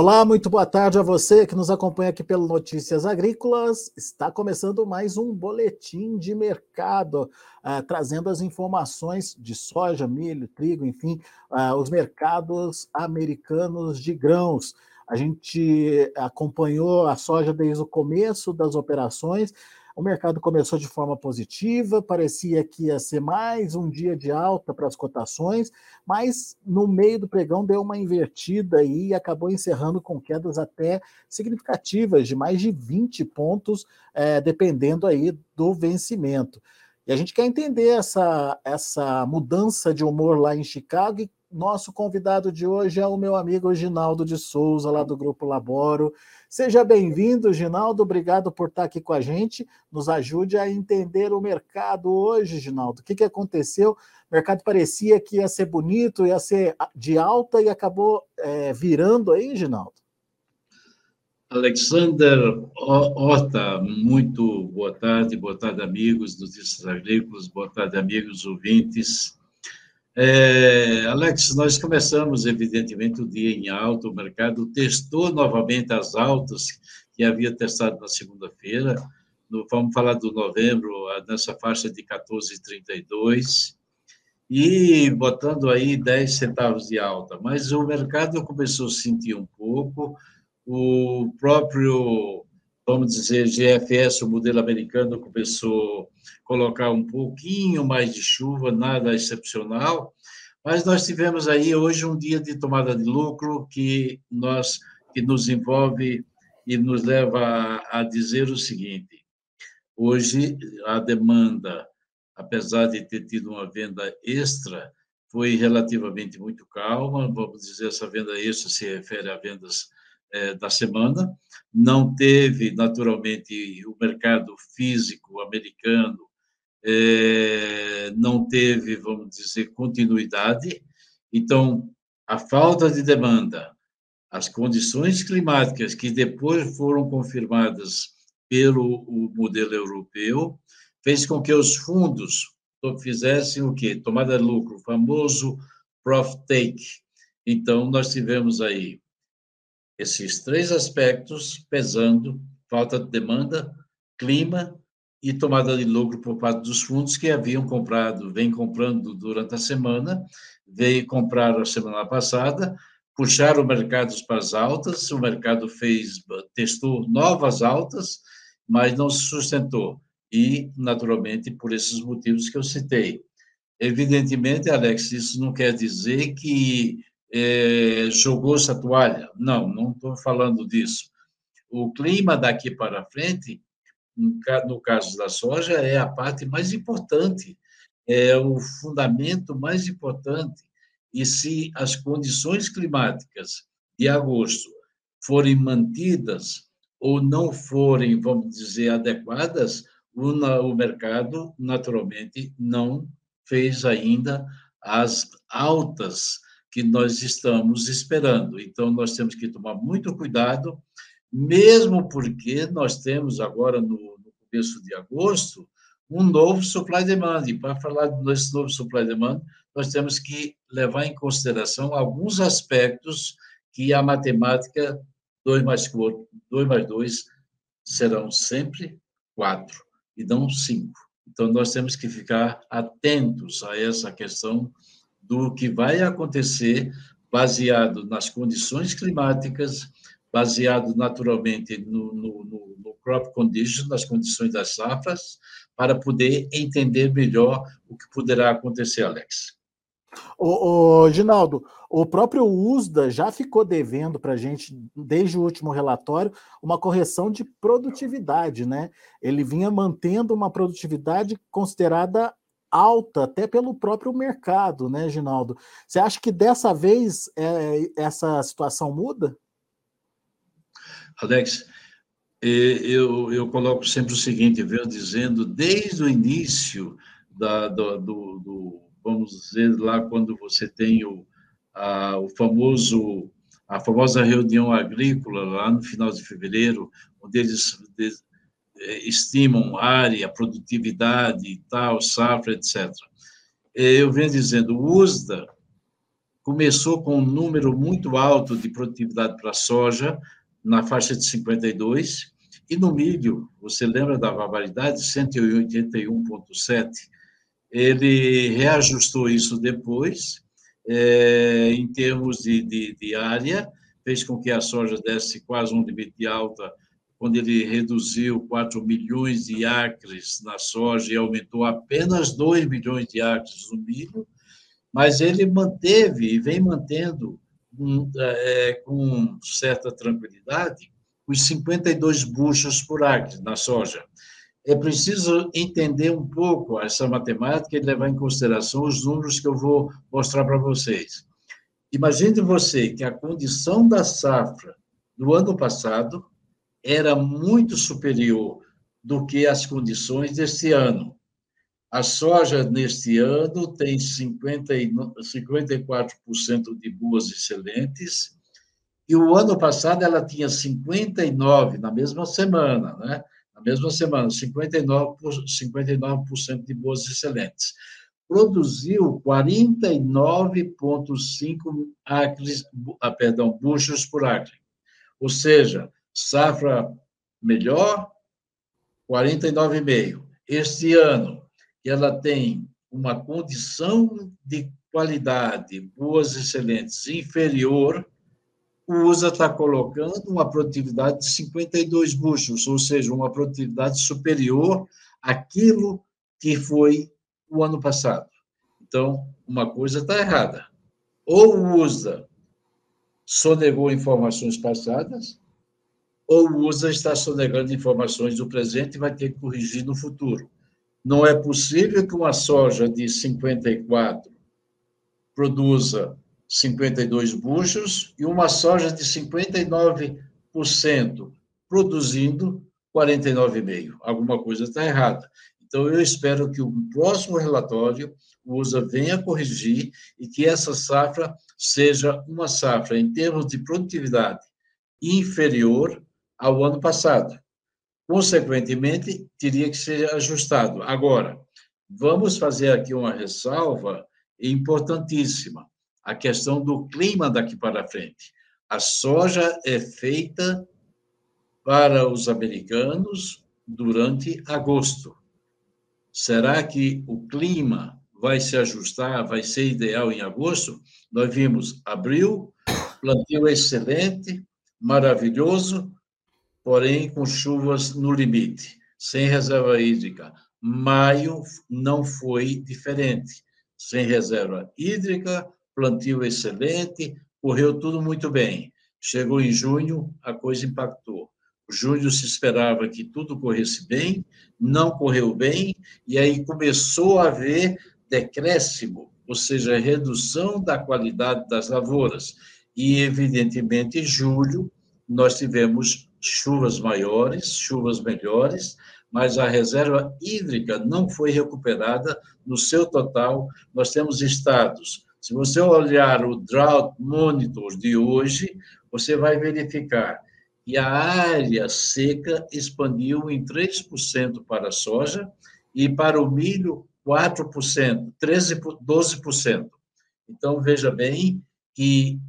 Olá, muito boa tarde a você que nos acompanha aqui pelo Notícias Agrícolas. Está começando mais um boletim de mercado, uh, trazendo as informações de soja, milho, trigo, enfim, uh, os mercados americanos de grãos. A gente acompanhou a soja desde o começo das operações o mercado começou de forma positiva, parecia que ia ser mais um dia de alta para as cotações, mas no meio do pregão deu uma invertida e acabou encerrando com quedas até significativas, de mais de 20 pontos, é, dependendo aí do vencimento. E a gente quer entender essa, essa mudança de humor lá em Chicago e nosso convidado de hoje é o meu amigo Ginaldo de Souza, lá do Grupo Laboro. Seja bem-vindo, Ginaldo. Obrigado por estar aqui com a gente. Nos ajude a entender o mercado hoje, Ginaldo. O que, que aconteceu? O mercado parecia que ia ser bonito, ia ser de alta e acabou é, virando aí, Ginaldo? Alexander Horta, muito boa tarde, boa tarde, amigos Notícias Agrícolas, boa tarde, amigos ouvintes. É, Alex, nós começamos, evidentemente, o dia em alta, o mercado testou novamente as altas que havia testado na segunda-feira, vamos falar do novembro, nessa faixa de 14,32, e botando aí 10 centavos de alta, mas o mercado começou a sentir um pouco, o próprio, vamos dizer, GFS, o modelo americano, começou colocar um pouquinho mais de chuva, nada excepcional, mas nós tivemos aí hoje um dia de tomada de lucro que nós que nos envolve e nos leva a, a dizer o seguinte: hoje a demanda, apesar de ter tido uma venda extra, foi relativamente muito calma. Vamos dizer, essa venda extra se refere a vendas é, da semana. Não teve, naturalmente, o mercado físico americano é, não teve, vamos dizer, continuidade. Então, a falta de demanda, as condições climáticas que depois foram confirmadas pelo modelo europeu, fez com que os fundos fizessem o quê? Tomada de lucro, o famoso profit take. Então, nós tivemos aí esses três aspectos pesando: falta de demanda, clima e tomada de lucro por parte dos fundos que haviam comprado, vem comprando durante a semana, veio comprar a semana passada, puxaram o mercado para as altas, o mercado fez, testou novas altas, mas não se sustentou. E, naturalmente, por esses motivos que eu citei. Evidentemente, Alex, isso não quer dizer que é, jogou-se a toalha. Não, não estou falando disso. O clima daqui para frente no caso da soja, é a parte mais importante, é o fundamento mais importante. E se as condições climáticas de agosto forem mantidas ou não forem, vamos dizer, adequadas, o, o mercado, naturalmente, não fez ainda as altas que nós estamos esperando. Então, nós temos que tomar muito cuidado mesmo porque nós temos agora, no, no começo de agosto, um novo supply demand. E para falar desse novo supply demand, nós temos que levar em consideração alguns aspectos que a matemática 2 mais 2 mais 2 serão sempre 4 e não 5. Então, nós temos que ficar atentos a essa questão do que vai acontecer baseado nas condições climáticas, baseado naturalmente no, no, no, no crop condition, nas condições das safras, para poder entender melhor o que poderá acontecer, Alex. O, o Ginaldo, o próprio USDA já ficou devendo para a gente, desde o último relatório, uma correção de produtividade, né? Ele vinha mantendo uma produtividade considerada alta, até pelo próprio mercado, né, Ginaldo? Você acha que dessa vez é, essa situação muda? Alex, eu, eu coloco sempre o seguinte, venho dizendo desde o início da, do, do, do, vamos dizer, lá quando você tem o, a, o famoso, a famosa reunião agrícola, lá no final de fevereiro, onde eles, eles estimam área, produtividade tal, safra, etc. Eu venho dizendo, o USDA começou com um número muito alto de produtividade para soja, na faixa de 52, e no milho, você lembra da barbaridade? 181,7. Ele reajustou isso depois, é, em termos de, de, de, área, fez com que a soja desse quase um limite de alta, quando ele reduziu 4 milhões de acres na soja e aumentou apenas 2 milhões de acres no milho, mas ele manteve e vem mantendo um, é, com certa tranquilidade os 52 buchos por acre na soja. É preciso entender um pouco essa matemática e levar em consideração os números que eu vou mostrar para vocês. Imagine você que a condição da safra do ano passado era muito superior do que as condições deste ano. A soja neste ano tem 50, 54% de boas excelentes e o ano passado ela tinha 59, na mesma semana, né? Na mesma semana, 59%, 59 de boas excelentes. Produziu 49,5 acres, ah, perdão, buchos por acre. Ou seja, safra melhor, 49,5. Este ano, ela tem uma condição de qualidade, boas excelentes, inferior o USA está colocando uma produtividade de 52 bushels, ou seja, uma produtividade superior àquilo que foi o ano passado. Então, uma coisa está errada. Ou o USA sonegou informações passadas, ou USA está sonegando informações do presente e vai ter que corrigir no futuro. Não é possível que uma soja de 54 produza 52 buchos e uma soja de 59%, produzindo 49,5%. Alguma coisa está errada. Então, eu espero que o próximo relatório o USA venha corrigir e que essa safra seja uma safra, em termos de produtividade, inferior ao ano passado. Consequentemente, teria que ser ajustado. Agora, vamos fazer aqui uma ressalva importantíssima a questão do clima daqui para frente. A soja é feita para os americanos durante agosto. Será que o clima vai se ajustar, vai ser ideal em agosto? Nós vimos abril, plantio excelente, maravilhoso, porém com chuvas no limite, sem reserva hídrica. Maio não foi diferente, sem reserva hídrica, plantio excelente, correu tudo muito bem. Chegou em junho, a coisa impactou. Junho se esperava que tudo corresse bem, não correu bem, e aí começou a haver decréscimo, ou seja, redução da qualidade das lavouras. E, evidentemente, em julho, nós tivemos chuvas maiores, chuvas melhores, mas a reserva hídrica não foi recuperada no seu total. Nós temos estados se você olhar o Drought Monitor de hoje, você vai verificar que a área seca expandiu em 3% para a soja e para o milho 4%, 13, 12%. Então, veja bem que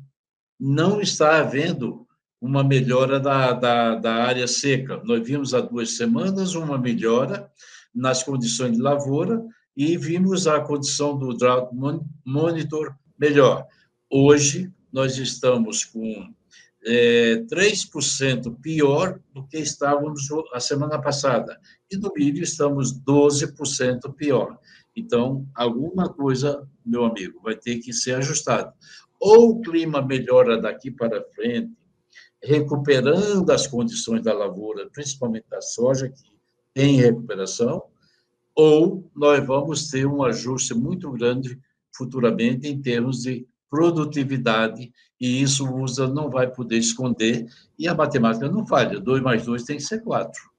não está havendo uma melhora da, da, da área seca. Nós vimos há duas semanas uma melhora nas condições de lavoura, e vimos a condição do Drought Monitor melhor. Hoje, nós estamos com é, 3% pior do que estávamos a semana passada. E no milho estamos 12% pior. Então, alguma coisa, meu amigo, vai ter que ser ajustado. Ou o clima melhora daqui para frente, recuperando as condições da lavoura, principalmente da soja, que tem recuperação, ou nós vamos ter um ajuste muito grande futuramente em termos de produtividade, e isso o USA não vai poder esconder, e a matemática não falha, 2 mais 2 tem que ser 4.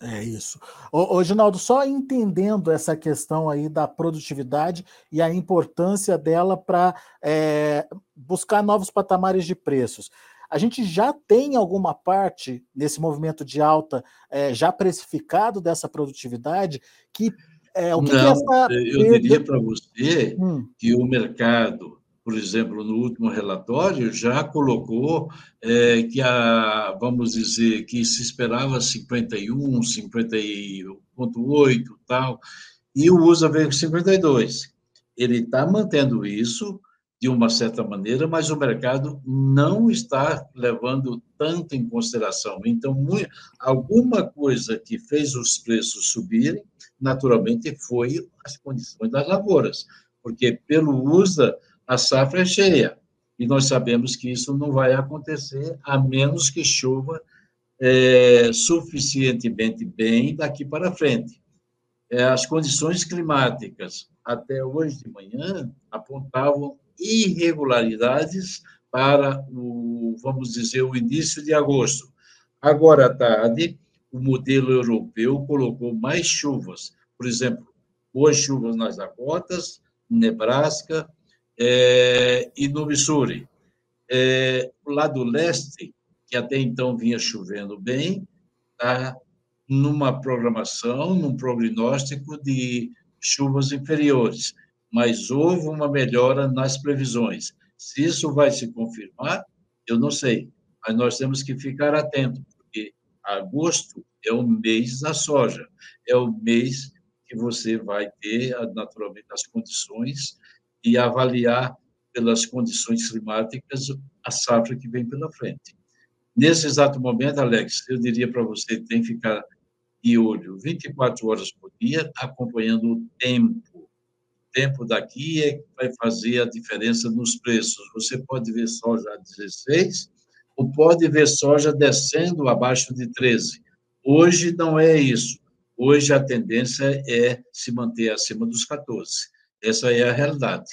É isso. Ô, Ginaldo, só entendendo essa questão aí da produtividade e a importância dela para é, buscar novos patamares de preços. A gente já tem alguma parte nesse movimento de alta é, já precificado dessa produtividade que é, o que Não, que essa... eu diria para você hum. que o mercado por exemplo, no último relatório, já colocou é, que, a, vamos dizer, que se esperava 51, 50,8 tal, e o USA veio com 52. Ele está mantendo isso de uma certa maneira, mas o mercado não está levando tanto em consideração. Então, muito, alguma coisa que fez os preços subirem, naturalmente, foi as condições das lavouras, porque pelo USA a safra é cheia, e nós sabemos que isso não vai acontecer a menos que chova é, suficientemente bem daqui para frente. É, as condições climáticas até hoje de manhã apontavam irregularidades para o, vamos dizer, o início de agosto. Agora à tarde, o modelo europeu colocou mais chuvas, por exemplo, boas chuvas nas Dakotas, Nebraska é, e no Missouri. É, o lado leste, que até então vinha chovendo bem, está numa programação, num prognóstico de chuvas inferiores mas houve uma melhora nas previsões. Se isso vai se confirmar, eu não sei, mas nós temos que ficar atentos, porque agosto é o mês da soja, é o mês que você vai ter, naturalmente, as condições e avaliar pelas condições climáticas a safra que vem pela frente. Nesse exato momento, Alex, eu diria para você, tem que ficar de olho 24 horas por dia, acompanhando o tempo tempo daqui é que vai fazer a diferença nos preços. Você pode ver soja a 16 ou pode ver soja descendo abaixo de 13. Hoje não é isso. Hoje a tendência é se manter acima dos 14. Essa é a realidade.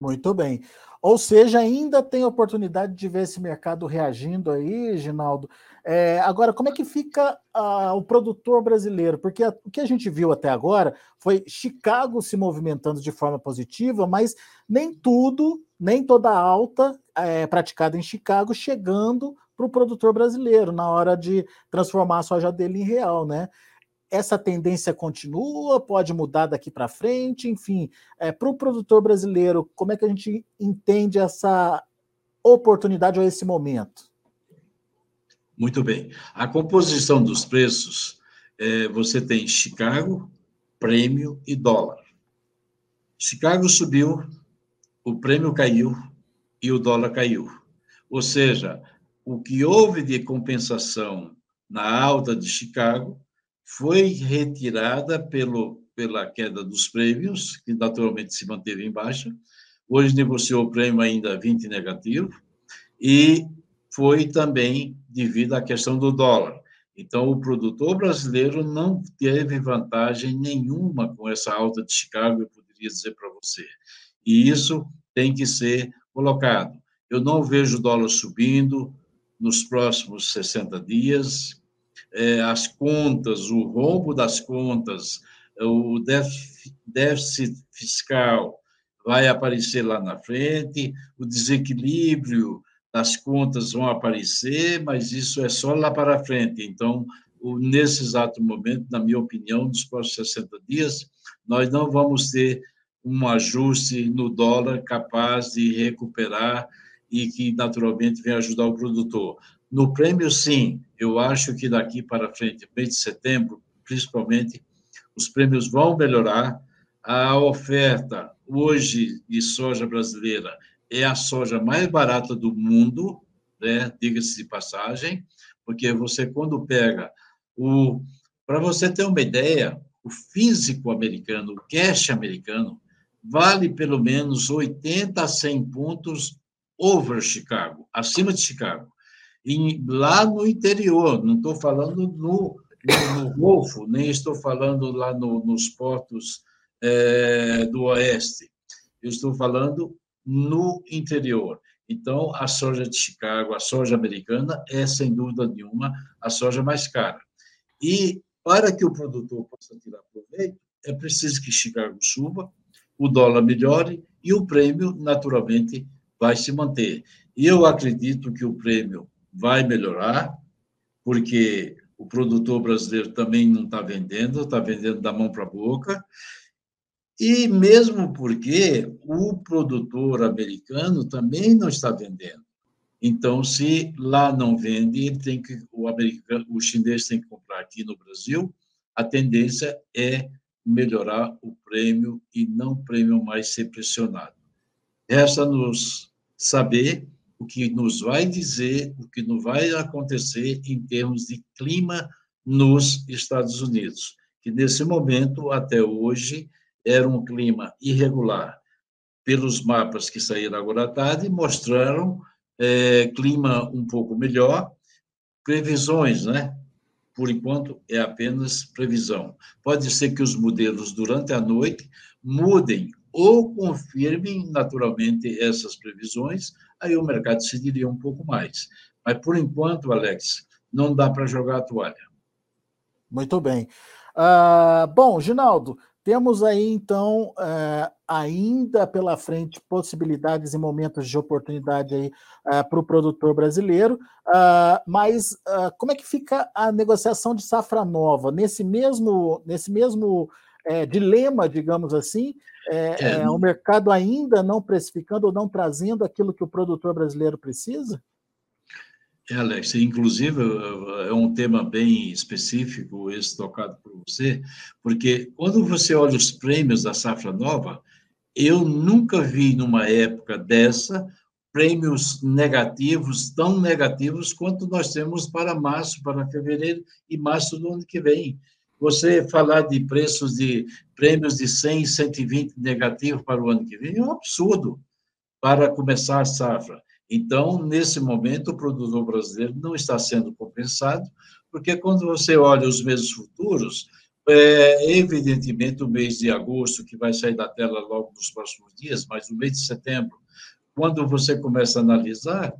Muito bem. Ou seja, ainda tem oportunidade de ver esse mercado reagindo aí, Ginaldo. É, agora, como é que fica uh, o produtor brasileiro? Porque a, o que a gente viu até agora foi Chicago se movimentando de forma positiva, mas nem tudo, nem toda alta é, praticada em Chicago chegando para o produtor brasileiro na hora de transformar a soja dele em real, né? Essa tendência continua, pode mudar daqui para frente, enfim, é, para o produtor brasileiro, como é que a gente entende essa oportunidade ou esse momento? Muito bem. A composição dos preços, é, você tem Chicago, prêmio e dólar. Chicago subiu, o prêmio caiu e o dólar caiu. Ou seja, o que houve de compensação na alta de Chicago foi retirada pelo, pela queda dos prêmios, que naturalmente se manteve em baixa. Hoje negociou o prêmio ainda 20 negativo, e foi também devido à questão do dólar. Então, o produtor brasileiro não teve vantagem nenhuma com essa alta de Chicago, eu poderia dizer para você. E isso tem que ser colocado. Eu não vejo o dólar subindo nos próximos 60 dias, é, as contas, o rombo das contas, o déficit fiscal vai aparecer lá na frente, o desequilíbrio das contas vão aparecer, mas isso é só lá para frente. Então, nesse exato momento, na minha opinião, nos próximos 60 dias, nós não vamos ter um ajuste no dólar capaz de recuperar e que naturalmente vem ajudar o produtor. No prêmio, sim, eu acho que daqui para frente, mês de setembro, principalmente, os prêmios vão melhorar. A oferta hoje de soja brasileira é a soja mais barata do mundo, né? diga-se de passagem, porque você, quando pega o. Para você ter uma ideia, o físico americano, o cash americano, vale pelo menos 80 a 100 pontos over Chicago, acima de Chicago em, lá no interior, não estou falando no, no, no, Golfo, nem estou falando lá no, nos portos é, do Oeste, eu estou falando no interior. Então, a soja de Chicago, a soja americana, é, sem dúvida nenhuma, a soja mais cara. E, para que o produtor possa tirar proveito, é preciso que Chicago suba, o dólar melhore e o prêmio, naturalmente, vai se manter. E eu acredito que o prêmio vai melhorar, porque o produtor brasileiro também não está vendendo, está vendendo da mão para a boca. E mesmo porque o produtor americano também não está vendendo. Então, se lá não vende, ele tem que o americano, o chinês tem que comprar aqui no Brasil. A tendência é melhorar o prêmio e não o prêmio mais ser pressionado. Resta-nos saber o que nos vai dizer, o que não vai acontecer em termos de clima nos Estados Unidos, que nesse momento, até hoje, era um clima irregular. Pelos mapas que saíram agora à tarde, mostraram é, clima um pouco melhor, previsões, né? Por enquanto, é apenas previsão. Pode ser que os modelos, durante a noite, mudem ou confirmem naturalmente essas previsões, aí o mercado decidiria um pouco mais. Mas, por enquanto, Alex, não dá para jogar a toalha. Muito bem. Uh, bom, Ginaldo, temos aí, então, uh, ainda pela frente possibilidades e momentos de oportunidade aí uh, para o produtor brasileiro, uh, mas como é que fica a negociação de safra nova? Nesse mesmo, nesse mesmo é, dilema, digamos assim, é, é, é, o mercado ainda não precificando ou não trazendo aquilo que o produtor brasileiro precisa? É, Alex, inclusive é um tema bem específico esse tocado por você, porque quando você olha os prêmios da safra nova, eu nunca vi numa época dessa prêmios negativos tão negativos quanto nós temos para março, para fevereiro e março do ano que vem. Você falar de preços de prêmios de 100, 120 negativos para o ano que vem é um absurdo para começar a safra. Então, nesse momento, o produtor brasileiro não está sendo compensado, porque quando você olha os meses futuros, é, evidentemente o mês de agosto, que vai sair da tela logo nos próximos dias, mas o mês de setembro, quando você começa a analisar,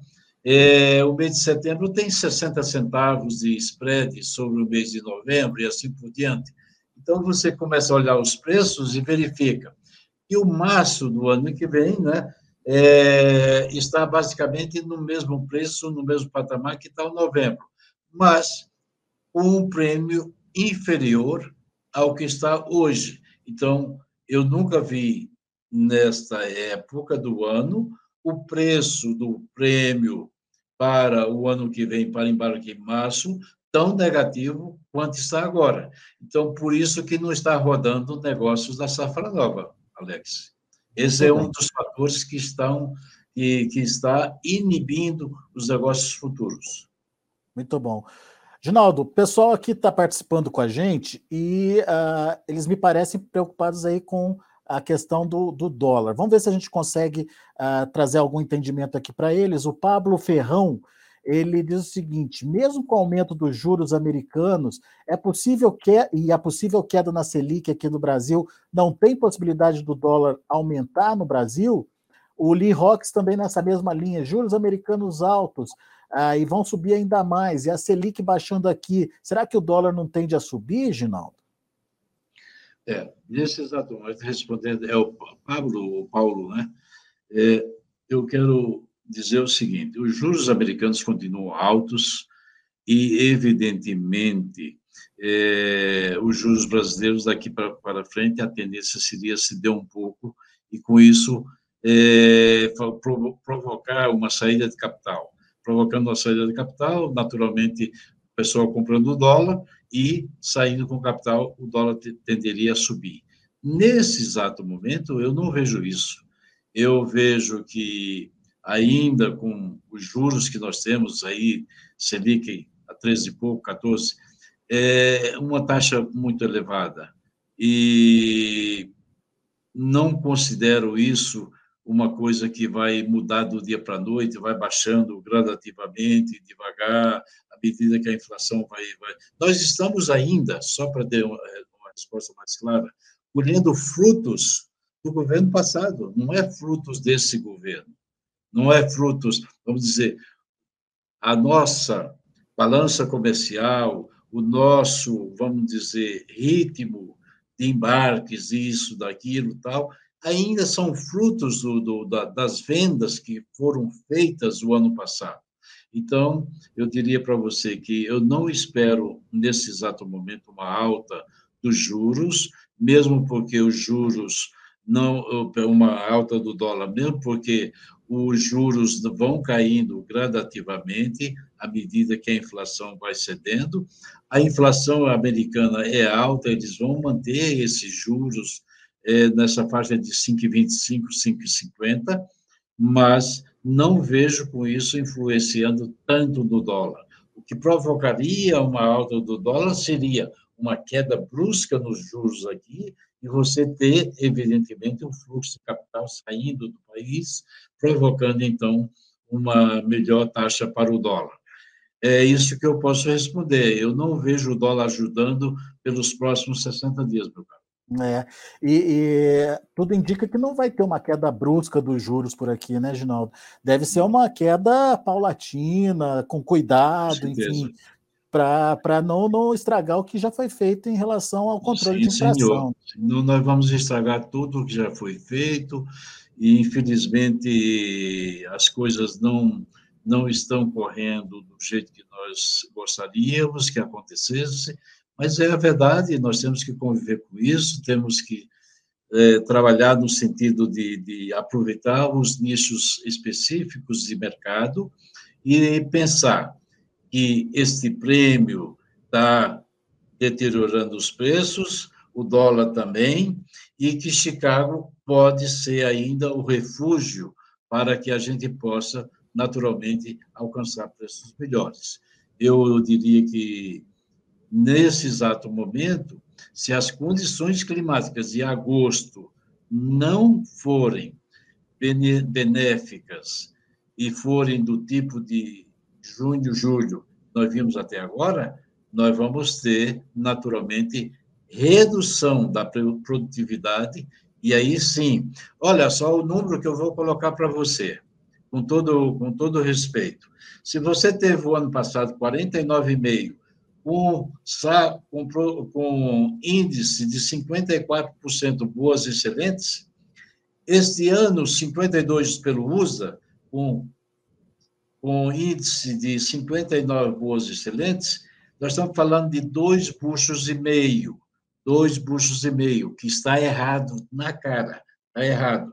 é, o mês de setembro tem 60 centavos de spread sobre o mês de novembro e assim por diante. Então, você começa a olhar os preços e verifica. E o março do ano que vem, né, é, está basicamente no mesmo preço, no mesmo patamar que está o novembro, mas com um prêmio inferior ao que está hoje. Então, eu nunca vi nesta época do ano o preço do prêmio para o ano que vem, para embarque em março, tão negativo quanto está agora. Então, por isso que não está rodando negócios da safra nova, Alex. Esse é um dos fatores que estão que, que está inibindo os negócios futuros. Muito bom. Ginaldo, o pessoal aqui está participando com a gente e uh, eles me parecem preocupados aí com a questão do, do dólar. Vamos ver se a gente consegue uh, trazer algum entendimento aqui para eles. O Pablo Ferrão ele diz o seguinte: mesmo com o aumento dos juros americanos, é possível que e a possível queda na Selic aqui no Brasil não tem possibilidade do dólar aumentar no Brasil? O Lee Rocks também nessa mesma linha, juros americanos altos ah, e vão subir ainda mais, e a Selic baixando aqui. Será que o dólar não tende a subir, Ginaldo? É, nesse exato momento, respondendo, é o Pablo, o Paulo, né? É, eu quero dizer o seguinte: os juros americanos continuam altos e, evidentemente, é, os juros brasileiros daqui para, para frente, a tendência seria ceder um pouco e, com isso, é, provocar uma saída de capital. Provocando uma saída de capital, naturalmente, o pessoal comprando dólar e saindo com capital, o dólar tenderia a subir. Nesse exato momento, eu não vejo isso. Eu vejo que ainda com os juros que nós temos aí, Selic a 13 e pouco, 14, é uma taxa muito elevada. E não considero isso uma coisa que vai mudar do dia para a noite, vai baixando gradativamente, devagar, à medida que a inflação vai. vai. Nós estamos ainda, só para ter uma, uma resposta mais clara, colhendo frutos do governo passado, não é frutos desse governo não é frutos, vamos dizer, a nossa balança comercial, o nosso, vamos dizer, ritmo de embarques, isso, daquilo, tal, ainda são frutos do, do, da, das vendas que foram feitas o ano passado. Então, eu diria para você que eu não espero, nesse exato momento, uma alta dos juros, mesmo porque os juros não uma alta do dólar, mesmo porque os juros vão caindo gradativamente à medida que a inflação vai cedendo. A inflação americana é alta, eles vão manter esses juros é, nessa faixa de 5,25, 5,50, mas não vejo com isso influenciando tanto no dólar. O que provocaria uma alta do dólar seria uma queda brusca nos juros aqui e você ter, evidentemente, um fluxo de capital saindo do país, provocando, então, uma melhor taxa para o dólar. É isso que eu posso responder. Eu não vejo o dólar ajudando pelos próximos 60 dias, meu caro. É, e, e, tudo indica que não vai ter uma queda brusca dos juros por aqui, né, Ginaldo? Deve ser uma queda paulatina, com cuidado, enfim, para não, não estragar o que já foi feito em relação ao controle Sim, de inflação. Senhor. Nós vamos estragar tudo o que já foi feito, e infelizmente as coisas não, não estão correndo do jeito que nós gostaríamos que acontecesse, mas é a verdade, nós temos que conviver com isso, temos que é, trabalhar no sentido de, de aproveitar os nichos específicos de mercado e pensar que este prêmio está deteriorando os preços, o dólar também, e que Chicago pode ser ainda o refúgio para que a gente possa, naturalmente, alcançar preços melhores. Eu diria que nesse exato momento, se as condições climáticas de agosto não forem benéficas e forem do tipo de junho, julho, nós vimos até agora, nós vamos ter, naturalmente, redução da produtividade, e aí sim, olha só o número que eu vou colocar para você, com todo, com todo respeito. Se você teve o ano passado 49,5 com, com, com índice de 54% boas excelentes, este ano, 52% pelo USA, com, com índice de 59 boas excelentes, nós estamos falando de dois buchos e meio, dois buchos e meio, que está errado na cara, está errado.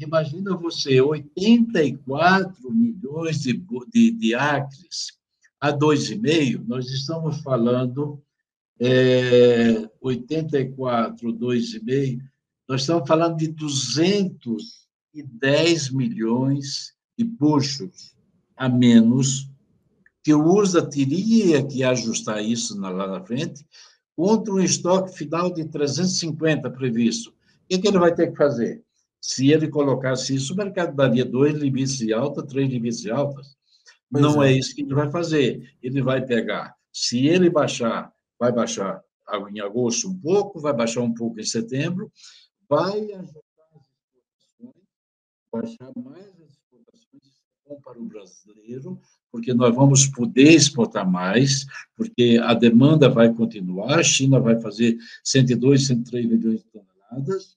Imagina você, 84 milhões de, de, de acres a 2,5, nós estamos falando é, 84, 2,5, nós estamos falando de 210 milhões de buchos a menos que o USA teria que ajustar isso lá na frente contra um estoque final de 350 previsto. O que, ele vai ter que fazer? Se ele colocasse isso, o mercado daria dois limites de alta, três limites de altas. Pois não é. é. isso que ele vai fazer. Ele vai pegar, se ele baixar, vai baixar em agosto um pouco, vai baixar um pouco em setembro, vai ajustar as exportações, baixar mais as exportações bom para o brasileiro, porque nós vamos poder exportar mais, porque a demanda vai continuar, a China vai fazer 102, 103 milhões de toneladas,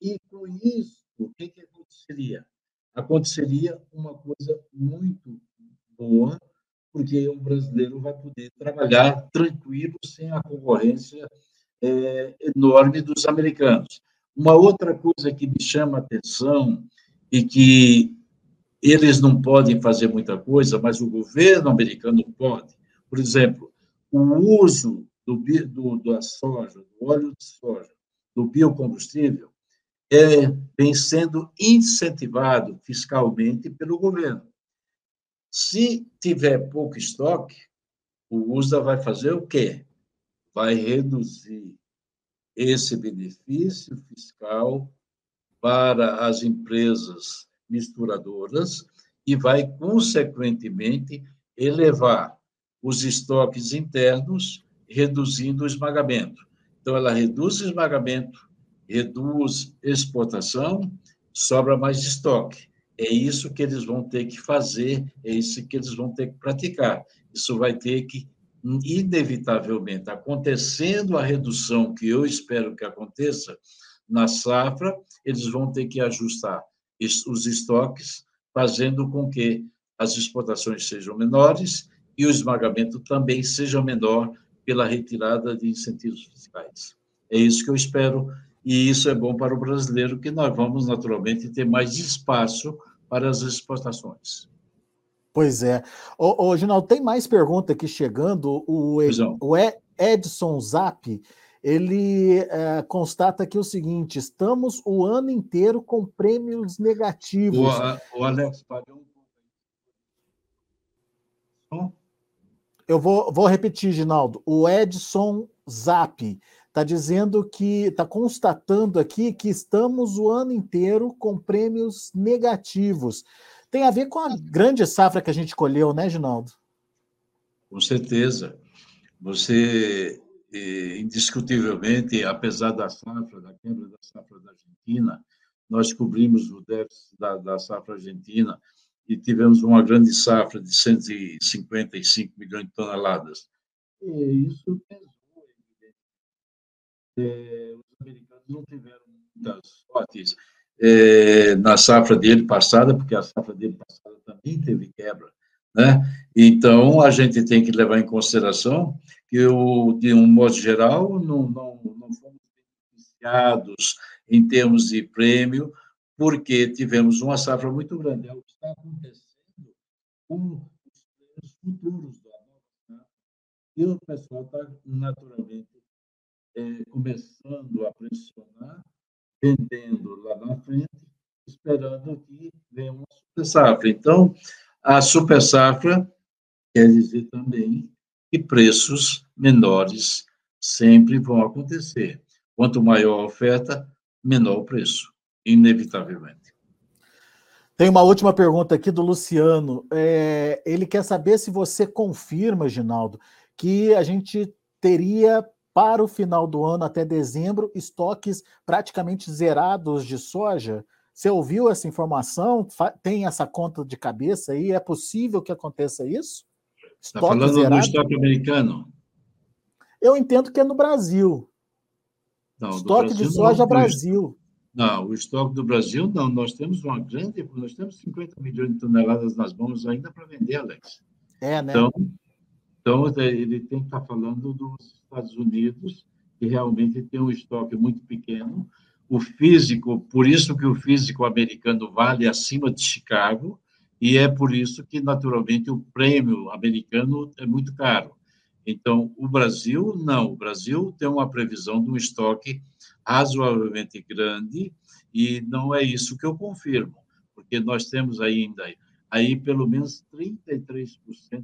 e com isso, o que, que aconteceria? Aconteceria uma coisa muito boa, porque o brasileiro vai poder trabalhar tranquilo, sem a concorrência é, enorme dos americanos. Uma outra coisa que me chama a atenção e que eles não podem fazer muita coisa, mas o governo americano pode. Por exemplo, o uso do, do, da soja, do óleo de soja, do biocombustível, é, vem sendo incentivado fiscalmente pelo governo. Se tiver pouco estoque, o USDA vai fazer o quê? Vai reduzir esse benefício fiscal para as empresas misturadoras e vai, consequentemente, elevar os estoques internos, reduzindo o esmagamento. Então, ela reduz o esmagamento, reduz exportação, sobra mais estoque. É isso que eles vão ter que fazer, é isso que eles vão ter que praticar. Isso vai ter que, inevitavelmente, acontecendo a redução que eu espero que aconteça na safra, eles vão ter que ajustar os estoques, fazendo com que as exportações sejam menores e o esmagamento também seja menor pela retirada de incentivos fiscais. É isso que eu espero, e isso é bom para o brasileiro, que nós vamos, naturalmente, ter mais espaço para as exportações. Pois é. Ô, ô Ginaldo, tem mais pergunta aqui chegando. O, o Edson Zap, ele é, constata aqui o seguinte: estamos o ano inteiro com prêmios negativos. O, o Alex, pagou um Eu vou, vou repetir, Ginaldo. O Edson Zap está dizendo que está constatando aqui que estamos o ano inteiro com prêmios negativos. Tem a ver com a grande safra que a gente colheu, né, Ginaldo? Com certeza. Você indiscutivelmente, apesar da safra, da quebra da safra da Argentina, nós cobrimos o déficit da, da safra argentina e tivemos uma grande safra de 155 milhões de toneladas. E isso é, os americanos não tiveram muitas sortes é, na safra dele passada, porque a safra dele passada também teve quebra, né? Então, a gente tem que levar em consideração que, eu, de um modo geral, não, não, não fomos beneficiados em termos de prêmio, porque tivemos uma safra muito grande. É o que está acontecendo com os futuros da nova E o pessoal está, naturalmente, é, começando a pressionar, vendendo lá na frente, esperando que venha uma super safra. Então, a super safra quer dizer também que preços menores sempre vão acontecer. Quanto maior a oferta, menor o preço, inevitavelmente. Tem uma última pergunta aqui do Luciano. É, ele quer saber se você confirma, Ginaldo, que a gente teria para o final do ano, até dezembro, estoques praticamente zerados de soja. Você ouviu essa informação? Tem essa conta de cabeça aí? É possível que aconteça isso? Está falando zerado? do estoque americano? Eu entendo que é no Brasil. Não, estoque Brasil, de soja não, Brasil. Não, o estoque do Brasil não. Nós temos uma grande, nós temos 50 milhões de toneladas nas mãos ainda para vender, Alex. É, né? Então, então ele tem que estar falando dos Estados Unidos, que realmente tem um estoque muito pequeno. O físico, por isso que o físico americano vale acima de Chicago, e é por isso que, naturalmente, o prêmio americano é muito caro. Então, o Brasil, não. O Brasil tem uma previsão de um estoque razoavelmente grande e não é isso que eu confirmo, porque nós temos ainda aí pelo menos 33%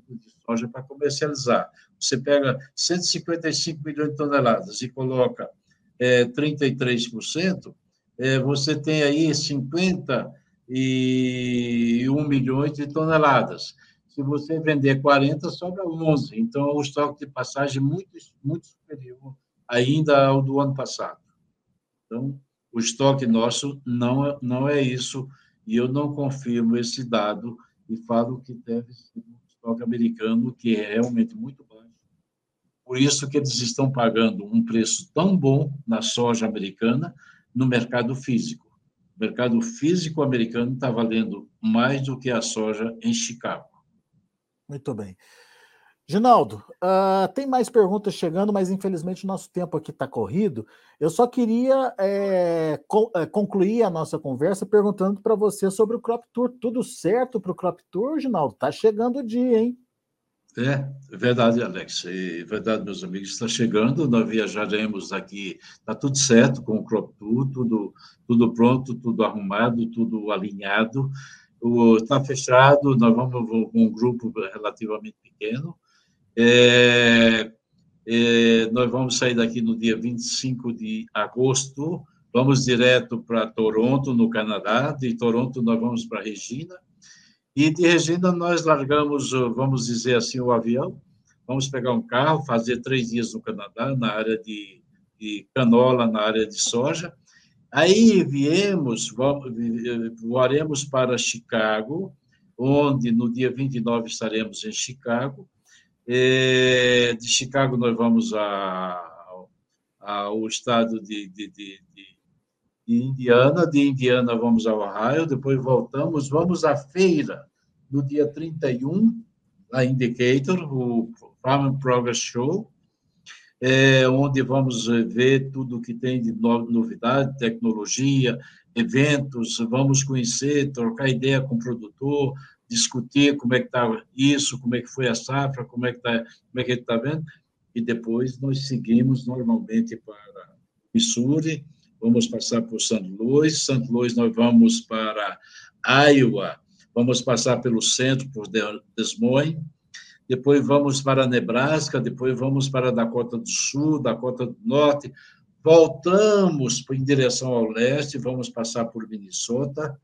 de soja para comercializar. Você pega 155 milhões de toneladas e coloca é, 33%, é, você tem aí 50 e 1 milhões de toneladas. Se você vender 40, sobra 11. Então, é um estoque de passagem muito, muito superior ainda ao do ano passado. Então, o estoque nosso não, é, não é isso, e eu não confirmo esse dado e falo que deve ser um estoque americano que é realmente muito baixo. Por isso que eles estão pagando um preço tão bom na soja americana no mercado físico mercado físico americano está valendo mais do que a soja em Chicago. Muito bem. Ginaldo, uh, tem mais perguntas chegando, mas infelizmente o nosso tempo aqui está corrido. Eu só queria é, co concluir a nossa conversa perguntando para você sobre o Crop Tour. Tudo certo para o Crop Tour, Ginaldo? Está chegando o dia, hein? É, é verdade, Alex. É verdade, meus amigos, está chegando. Nós viajaremos aqui, está tudo certo com o Crop Tour, tudo, tudo pronto, tudo arrumado, tudo alinhado. Está fechado, nós vamos com um grupo relativamente pequeno. É, é, nós vamos sair daqui no dia 25 de agosto, vamos direto para Toronto, no Canadá. De Toronto, nós vamos para Regina e de Regina nós largamos, vamos dizer assim, o avião, vamos pegar um carro, fazer três dias no Canadá, na área de, de canola, na área de soja. Aí viemos, voaremos para Chicago, onde no dia 29 estaremos em Chicago. De Chicago nós vamos a, ao estado de, de, de, de Indiana, de Indiana vamos ao Ohio, depois voltamos, vamos à feira no dia 31, a Indicator, o Farm Progress Show. é, onde vamos ver tudo que tem de novidade, tecnologia, eventos, vamos conhecer, trocar ideia com o produtor, discutir como é que está isso, como é que foi a safra, como é que está, como é que está vendo, e depois nós seguimos normalmente para Missouri, vamos passar por St. Louis, St. Louis nós vamos para Iowa, vamos passar pelo centro, por Des Moines, depois vamos para Nebraska, depois vamos para Dakota do Sul, Dakota do Norte, voltamos em direção ao leste, vamos passar por Minnesota,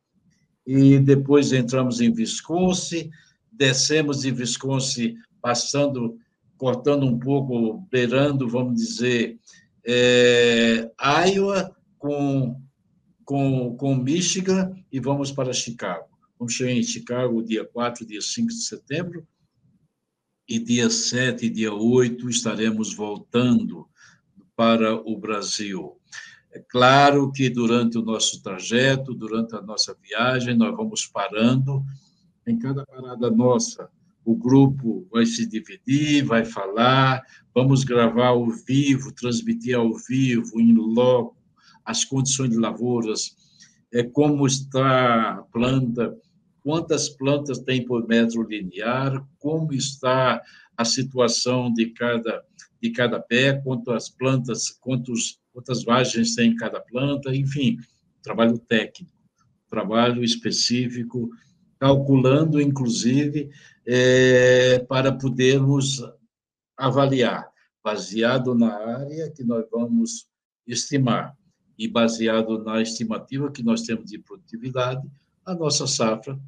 e depois entramos em Wisconsin, descemos de Wisconsin, passando, cortando um pouco, beirando, vamos dizer, é, Iowa com, com, com Michigan e vamos para Chicago. Vamos chegar em Chicago dia 4, dia 5 de setembro, e dia 7 e dia 8 estaremos voltando para o Brasil. É claro que durante o nosso trajeto, durante a nossa viagem, nós vamos parando. Em cada parada nossa, o grupo vai se dividir, vai falar, vamos gravar ao vivo, transmitir ao vivo, em loco, as condições de lavouras, é como está a planta, quantas plantas tem por metro linear, como está a situação de cada de cada pé, quantas plantas, quantos, quantas vagens tem em cada planta, enfim, trabalho técnico, trabalho específico, calculando, inclusive, é, para podermos avaliar, baseado na área que nós vamos estimar e baseado na estimativa que nós temos de produtividade, a nossa safra,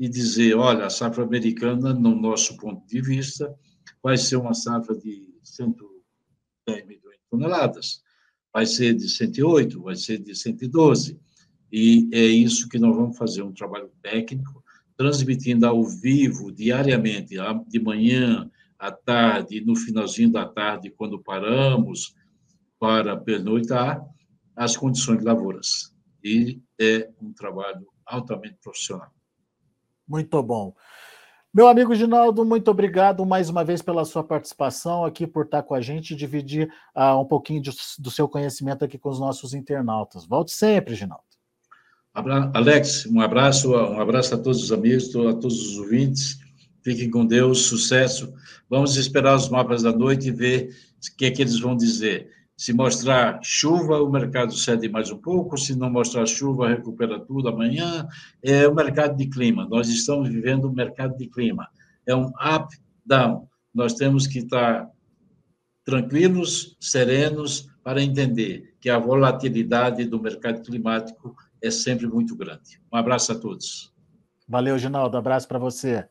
e dizer, olha, a safra americana, no nosso ponto de vista, vai ser uma safra de 110 milhões de toneladas, vai ser de 108, vai ser de 112. E é isso que nós vamos fazer, um trabalho técnico, transmitindo ao vivo, diariamente, de manhã, à tarde, no finalzinho da tarde, quando paramos para pernoitar, as condições de lavouras. E é um trabalho altamente profissional. Muito bom. Meu amigo Ginaldo, muito obrigado mais uma vez pela sua participação aqui, por estar com a gente e dividir uh, um pouquinho de, do seu conhecimento aqui com os nossos internautas. Volte sempre, Ginaldo. Alex, um abraço, um abraço a todos os amigos, a todos os ouvintes. Fiquem com Deus, sucesso. Vamos esperar os mapas da noite e ver o que é que eles vão dizer. Se mostrar chuva, o mercado cede mais um pouco, se não mostrar chuva, recupera tudo amanhã. É o mercado de clima. Nós estamos vivendo um mercado de clima. É um up, down. Nós temos que estar tranquilos, serenos, para entender que a volatilidade do mercado climático é sempre muito grande. Um abraço a todos. Valeu, Ginaldo. Abraço para você.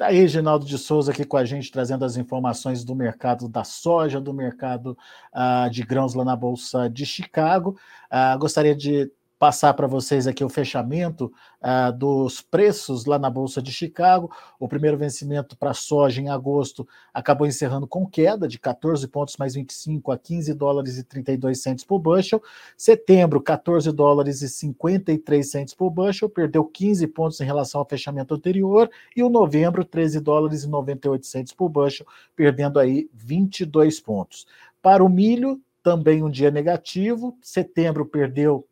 Está aí, Ginaldo de Souza, aqui com a gente, trazendo as informações do mercado da soja, do mercado uh, de grãos lá na Bolsa de Chicago. Uh, gostaria de passar para vocês aqui o fechamento uh, dos preços lá na Bolsa de Chicago. O primeiro vencimento para soja em agosto acabou encerrando com queda de 14 pontos mais 25 a 15 dólares e 32 centos por bushel. Setembro, 14 dólares e 53 centos por bushel, perdeu 15 pontos em relação ao fechamento anterior. E o novembro, 13 dólares e 98 centos por bushel, perdendo aí 22 pontos. Para o milho, também um dia negativo. Setembro perdeu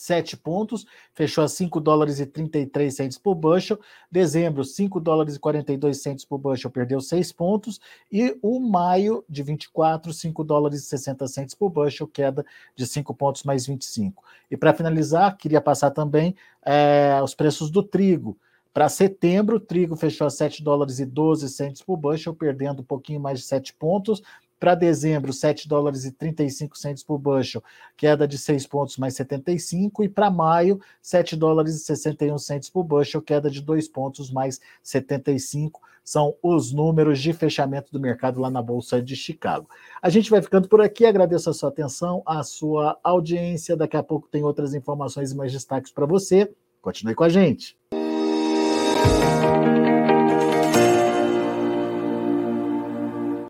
7 pontos, fechou a 5 dólares e 33 centos por bushel. Dezembro, 5 dólares e 42 centos por bushel, perdeu 6 pontos. E o maio de 24, 5 dólares e 60 centos por bushel, queda de 5 pontos mais 25. E para finalizar, queria passar também é, os preços do trigo. Para setembro, o trigo fechou a 7 dólares e 12 centos por bushel, perdendo um pouquinho mais de 7 pontos. Para dezembro, 7 dólares e 35 centos por bushel, queda de 6 pontos mais 75. E para maio, 7 dólares e 61 centos por bushel, queda de 2 pontos mais 75. São os números de fechamento do mercado lá na Bolsa de Chicago. A gente vai ficando por aqui. Agradeço a sua atenção, a sua audiência. Daqui a pouco tem outras informações e mais destaques para você. Continue com a gente.